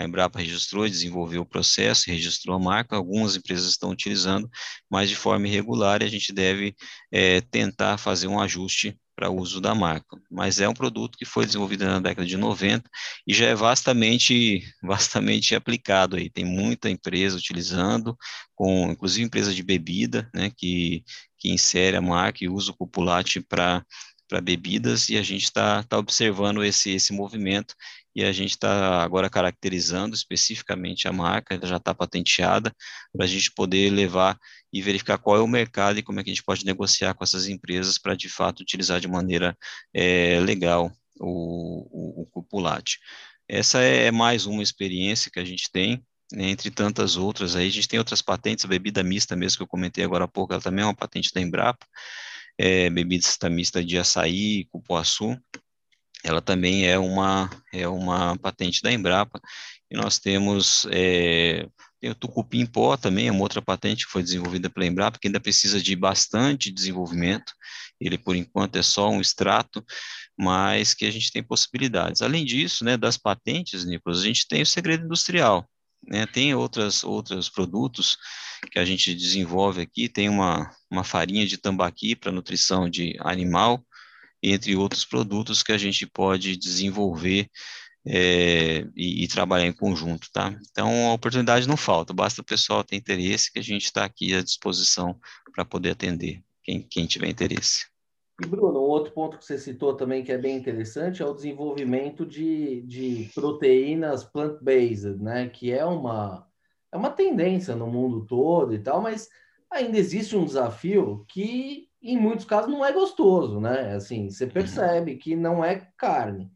A Embrapa registrou desenvolveu o processo, registrou a marca. Algumas empresas estão utilizando, mas de forma irregular. A gente deve é, tentar fazer um ajuste para uso da marca. Mas é um produto que foi desenvolvido na década de 90 e já é vastamente, vastamente aplicado aí. Tem muita empresa utilizando, com inclusive empresa de bebida, né, que, que insere a marca e usa o cupulate para para bebidas e a gente está tá observando esse, esse movimento e a gente está agora caracterizando especificamente a marca, ela já está patenteada, para a gente poder levar e verificar qual é o mercado e como é que a gente pode negociar com essas empresas para, de fato, utilizar de maneira é, legal o, o, o cupulate. Essa é mais uma experiência que a gente tem, né, entre tantas outras aí, a gente tem outras patentes, a bebida mista mesmo que eu comentei agora há pouco, ela também é uma patente da Embrapa, é, bebida mista de açaí, cupuaçu, ela também é uma, é uma patente da Embrapa, e nós temos é, tem o tucupim pó também, é uma outra patente que foi desenvolvida pela Embrapa, que ainda precisa de bastante desenvolvimento, ele por enquanto é só um extrato, mas que a gente tem possibilidades. Além disso, né, das patentes, Nicolas, a gente tem o segredo industrial, né, tem outras, outros produtos que a gente desenvolve aqui, tem uma, uma farinha de tambaqui para nutrição de animal, entre outros produtos que a gente pode desenvolver é, e, e, trabalhar em conjunto, tá? Então, a oportunidade não falta, basta o pessoal ter interesse, que a gente está aqui à disposição para poder atender quem, quem tiver interesse. E, Bruno, um outro ponto que você citou também que é bem interessante é o desenvolvimento de, de proteínas plant-based, né? Que é uma, é uma tendência no mundo todo e tal, mas ainda existe um desafio que, em muitos casos, não é gostoso, né? Assim, você uhum. percebe que não é carne.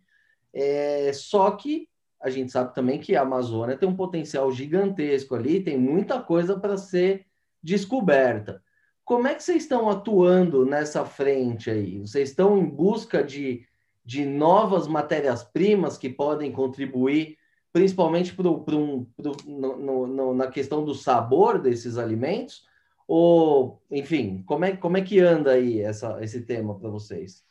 É, só que a gente sabe também que a Amazônia tem um potencial gigantesco ali, tem muita coisa para ser descoberta. Como é que vocês estão atuando nessa frente aí? Vocês estão em busca de, de novas matérias-primas que podem contribuir, principalmente pro, pro um, pro, no, no, na questão do sabor desses alimentos? Ou, enfim, como é, como é que anda aí essa, esse tema para vocês?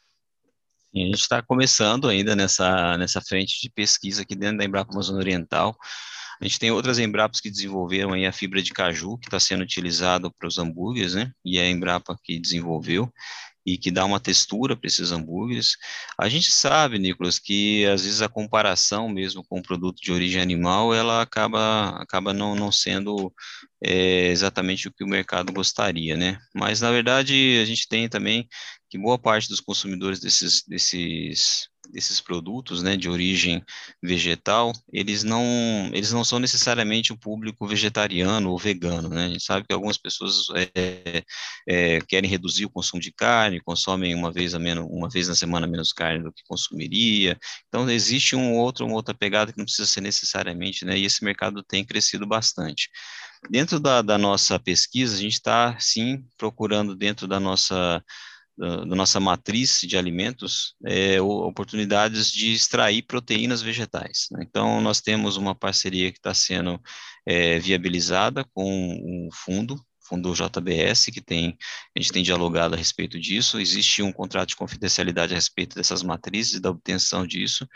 a gente está começando ainda nessa, nessa frente de pesquisa aqui dentro da Embrapa Amazônia Oriental. A gente tem outras Embrapas que desenvolveram aí a fibra de caju, que está sendo utilizado para os hambúrgueres, né? E é a Embrapa que desenvolveu e que dá uma textura para esses hambúrgueres. A gente sabe, Nicolas, que às vezes a comparação mesmo com o produto de origem animal, ela acaba, acaba não, não sendo é, exatamente o que o mercado gostaria, né? Mas, na verdade, a gente tem também que boa parte dos consumidores desses, desses desses produtos, né, de origem vegetal, eles não, eles não são necessariamente o público vegetariano ou vegano, né, a gente sabe que algumas pessoas é, é, querem reduzir o consumo de carne, consomem uma vez a menos, uma vez na semana menos carne do que consumiria, então existe um outro, uma outra pegada que não precisa ser necessariamente, né, e esse mercado tem crescido bastante. Dentro da, da nossa pesquisa, a gente está, sim, procurando dentro da nossa da, nossa matriz de alimentos é, oportunidades de extrair proteínas vegetais. Né? Então, nós temos uma parceria que está sendo é, viabilizada com um fundo fundo JBS, que tem, a gente tem dialogado a respeito disso, existe um contrato de confidencialidade a respeito dessas matrizes da obtenção disso,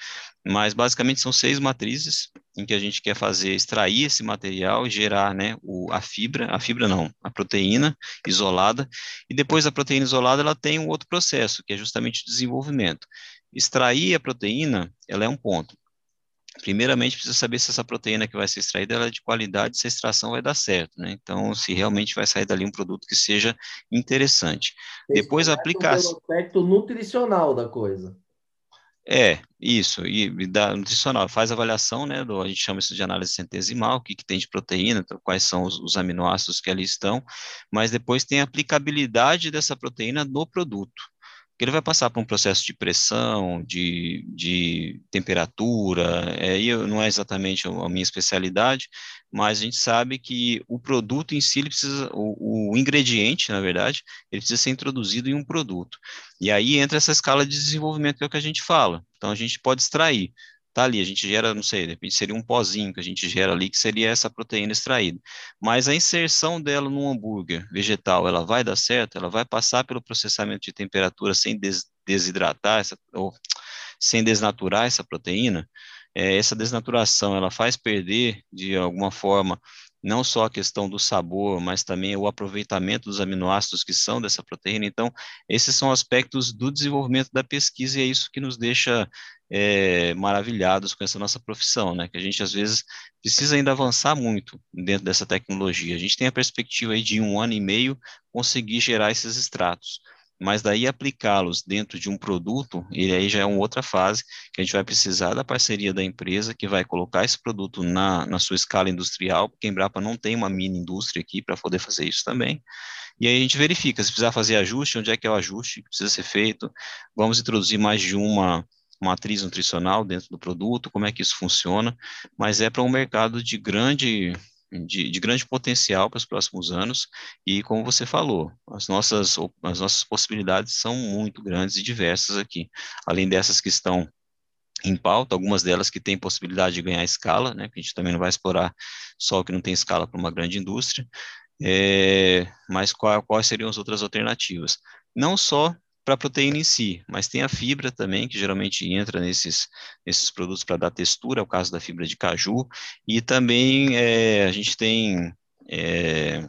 mas basicamente são seis matrizes em que a gente quer fazer, extrair esse material e gerar, né, o, a fibra, a fibra não, a proteína isolada, e depois a proteína isolada, ela tem um outro processo, que é justamente o desenvolvimento. Extrair a proteína, ela é um ponto. Primeiramente, precisa saber se essa proteína que vai ser extraída é de qualidade, se a extração vai dar certo, né? Então, se realmente vai sair dali um produto que seja interessante. Eles Depois, a aplicação... Pelo aspecto nutricional da coisa. É, isso, e, da nutricional, faz avaliação, né, do, a gente chama isso de análise centesimal, o que, que tem de proteína, então, quais são os, os, aminoácidos que ali estão, mas depois tem a aplicabilidade dessa proteína no produto ele vai passar por um processo de pressão, de, de temperatura, é, não é exatamente a minha especialidade, mas a gente sabe que o produto em si, precisa, o, o ingrediente, na verdade, ele precisa ser introduzido em um produto. E aí entra essa escala de desenvolvimento que é o que a gente fala. Então, a gente pode extrair tá ali, a gente gera, não sei, de repente seria um pozinho que a gente gera ali, que seria essa proteína extraída. Mas a inserção dela no hambúrguer vegetal, ela vai dar certo? Ela vai passar pelo processamento de temperatura sem des desidratar, essa, ou sem desnaturar essa proteína? É, essa desnaturação, ela faz perder, de alguma forma, não só a questão do sabor, mas também o aproveitamento dos aminoácidos que são dessa proteína. Então, esses são aspectos do desenvolvimento da pesquisa e é isso que nos deixa é, maravilhados com essa nossa profissão, né? Que a gente às vezes precisa ainda avançar muito dentro dessa tecnologia. A gente tem a perspectiva aí de um ano e meio conseguir gerar esses extratos, mas daí aplicá-los dentro de um produto, ele aí já é uma outra fase que a gente vai precisar da parceria da empresa que vai colocar esse produto na, na sua escala industrial, porque a Embrapa não tem uma mini indústria aqui para poder fazer isso também. E aí a gente verifica se precisar fazer ajuste, onde é que é o ajuste que precisa ser feito. Vamos introduzir mais de uma matriz nutricional dentro do produto, como é que isso funciona, mas é para um mercado de grande de, de, grande potencial para os próximos anos. E como você falou, as nossas as nossas possibilidades são muito grandes e diversas aqui, além dessas que estão em pauta, algumas delas que têm possibilidade de ganhar escala, né, que a gente também não vai explorar só o que não tem escala para uma grande indústria, é, mas qual, quais seriam as outras alternativas? Não só para a proteína em si, mas tem a fibra também, que geralmente entra nesses, nesses produtos para dar textura, é o caso da fibra de caju, e também é, a gente tem é,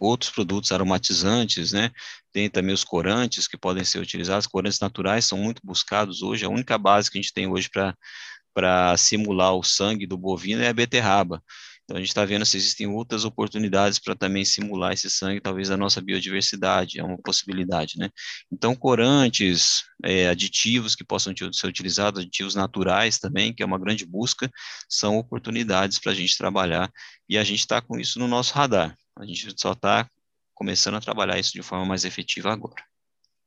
outros produtos aromatizantes, né? Tem também os corantes que podem ser utilizados, corantes naturais são muito buscados hoje, a única base que a gente tem hoje para simular o sangue do bovino é a beterraba. Então, a gente está vendo se existem outras oportunidades para também simular esse sangue, talvez a nossa biodiversidade, é uma possibilidade, né? Então, corantes, é, aditivos que possam ser utilizados, aditivos naturais também, que é uma grande busca, são oportunidades para a gente trabalhar e a gente está com isso no nosso radar. A gente só está começando a trabalhar isso de forma mais efetiva agora.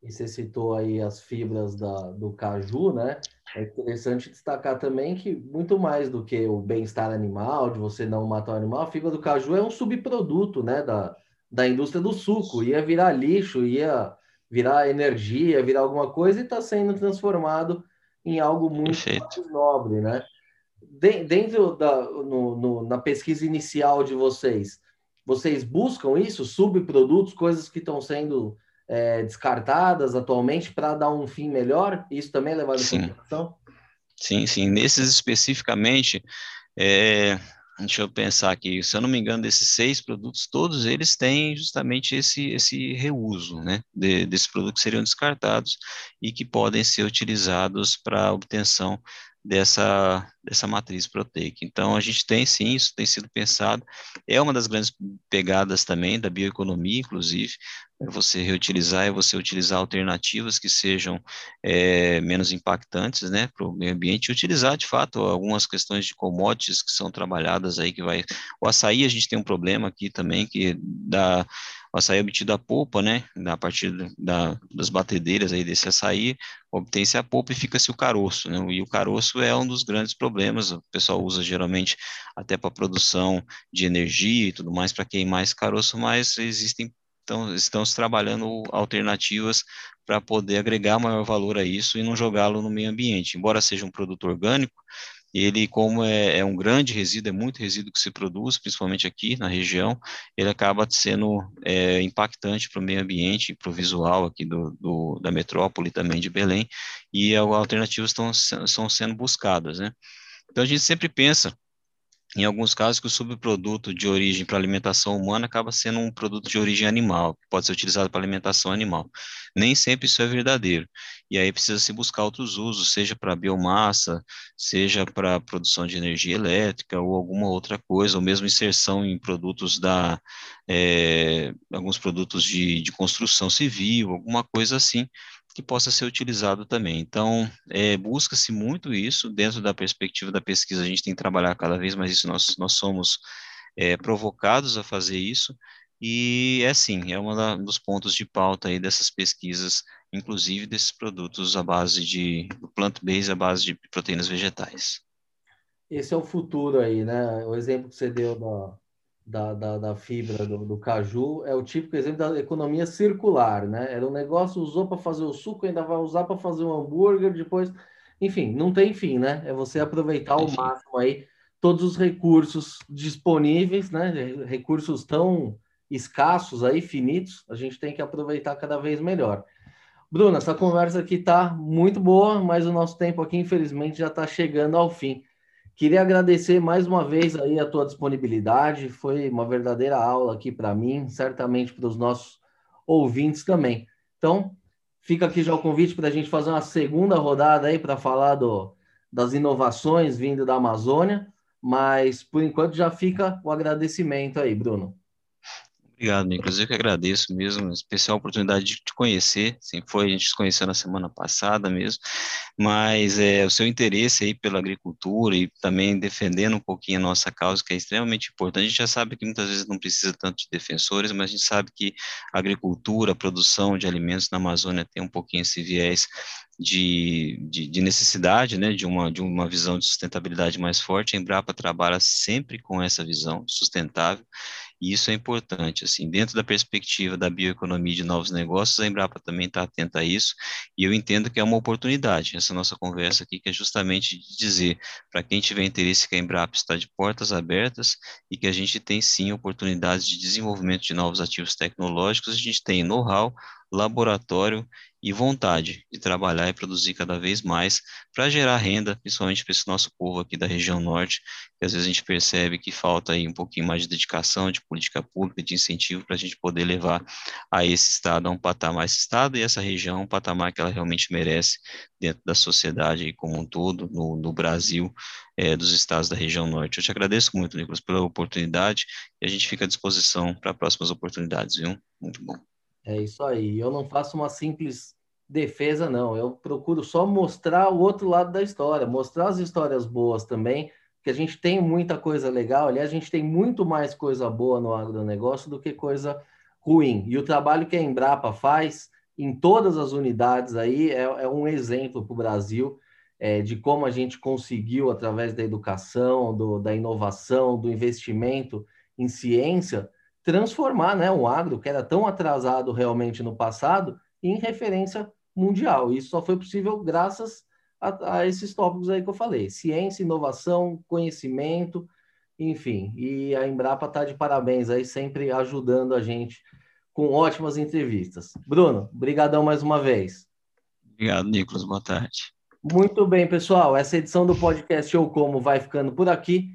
E você citou aí as fibras da, do caju, né? É interessante destacar também que muito mais do que o bem-estar animal, de você não matar o animal, a fibra do caju é um subproduto, né, da, da indústria do suco. Ia virar lixo, ia virar energia, virar alguma coisa e está sendo transformado em algo muito mais nobre, né? De, dentro da no, no, na pesquisa inicial de vocês, vocês buscam isso, subprodutos, coisas que estão sendo é, descartadas atualmente para dar um fim melhor? Isso também é levado em consideração? Sim, sim. Nesses especificamente, é, deixa eu pensar aqui, se eu não me engano, desses seis produtos, todos eles têm justamente esse, esse reuso, né, de, desses produtos que seriam descartados e que podem ser utilizados para obtenção dessa, dessa matriz proteica. Então, a gente tem sim, isso tem sido pensado, é uma das grandes pegadas também da bioeconomia, inclusive, é você reutilizar, é você utilizar alternativas que sejam é, menos impactantes, né, para o meio ambiente, utilizar, de fato, algumas questões de commodities que são trabalhadas aí, que vai, o açaí a gente tem um problema aqui também, que dá o açaí obtido a polpa, né, a partir da, das batedeiras aí desse açaí, obtém-se a polpa e fica-se o caroço, né, e o caroço é um dos grandes problemas, o pessoal usa geralmente até para produção de energia e tudo mais, para queimar esse caroço, mas existem Então, estamos trabalhando alternativas para poder agregar maior valor a isso e não jogá-lo no meio ambiente. Embora seja um produto orgânico, ele, como é, é, um grande resíduo, é muito resíduo que se produz, principalmente aqui na região, ele acaba sendo é, impactante para o meio ambiente, para o visual aqui do, do, da metrópole também de Belém, e alternativas estão, sendo buscadas, né? Então, a gente sempre pensa em alguns casos que o subproduto de origem para alimentação humana acaba sendo um produto de origem animal, que pode ser utilizado para alimentação animal. Nem sempre isso é verdadeiro. E aí precisa se buscar outros usos, seja para biomassa, seja para produção de energia elétrica ou alguma outra coisa, ou mesmo inserção em produtos da é, alguns produtos de, de construção civil, alguma coisa assim, que possa ser utilizado também. Então, é, busca-se muito isso dentro da perspectiva da pesquisa, a gente tem que trabalhar cada vez mais isso, nós, nós somos é, provocados a fazer isso, e é sim, é um dos pontos de pauta aí dessas pesquisas, inclusive desses produtos à base de plant-based, à base de proteínas vegetais. Esse é o futuro aí, né? O exemplo que você deu da, da, da, da fibra do, do, caju é o típico exemplo da economia circular, né? Era um negócio, usou para fazer o suco, ainda vai usar para fazer um hambúrguer, depois. Enfim, não tem fim, né? É você aproveitar ao máximo aí todos os recursos disponíveis, né? Recursos tão escassos aí, finitos, a gente tem que aproveitar cada vez melhor. Bruna, essa conversa aqui tá muito boa, mas o nosso tempo aqui, infelizmente, já está chegando ao fim. Queria agradecer mais uma vez aí a tua disponibilidade, foi uma verdadeira aula aqui para mim, certamente para os nossos ouvintes também. Então, fica aqui já o convite para a gente fazer uma segunda rodada aí para falar do, das inovações vindo da Amazônia, mas por enquanto já fica o agradecimento aí, Bruno. Obrigado, Nicolas. Eu que agradeço mesmo, especial oportunidade de te conhecer. Sim, foi, a gente se conheceu na semana passada mesmo, mas é, o seu interesse aí pela agricultura e também defendendo um pouquinho a nossa causa, que é extremamente importante. A gente já sabe que muitas vezes não precisa tanto de defensores, mas a gente sabe que a agricultura, a produção de alimentos na Amazônia tem um pouquinho esse viés de, de, de, necessidade, né, de uma, de uma visão de sustentabilidade mais forte, a Embrapa trabalha sempre com essa visão sustentável, e isso é importante, assim, dentro da perspectiva da bioeconomia de novos negócios, a Embrapa também está atenta a isso, e eu entendo que é uma oportunidade, essa nossa conversa aqui, que é justamente dizer para quem tiver interesse que a Embrapa está de portas abertas e que a gente tem sim oportunidades de desenvolvimento de novos ativos tecnológicos, a gente tem know-how, laboratório e vontade de trabalhar e produzir cada vez mais para gerar renda, principalmente para esse nosso povo aqui da região norte, que às vezes a gente percebe que falta aí um pouquinho mais de dedicação, de política pública, de incentivo para a gente poder levar a esse estado a um patamar, esse estado e essa região um patamar que ela realmente merece dentro da sociedade como um todo, no, no Brasil, é, dos estados da região norte. Eu te agradeço muito, Nicolas, pela oportunidade e a gente fica à disposição para próximas oportunidades, viu? Muito bom. É isso aí. Eu não faço uma simples defesa, não. Eu procuro só mostrar o outro lado da história, mostrar as histórias boas também, que a gente tem muita coisa legal. Aliás, a gente tem muito mais coisa boa no agronegócio do que coisa ruim. E o trabalho que a Embrapa faz em todas as unidades aí é, é um exemplo para o Brasil é, de como a gente conseguiu, através da educação, do, da inovação, do investimento em ciência, transformar né, um agro que era tão atrasado realmente no passado em referência mundial. Isso só foi possível graças a, a esses tópicos aí que eu falei: ciência, inovação, conhecimento, enfim. E a Embrapa está de parabéns aí, sempre ajudando a gente com ótimas entrevistas. Bruno, brigadão mais uma vez. Obrigado, Nicolas. Boa tarde. Muito bem, pessoal. Essa edição do podcast Eu Como vai ficando por aqui.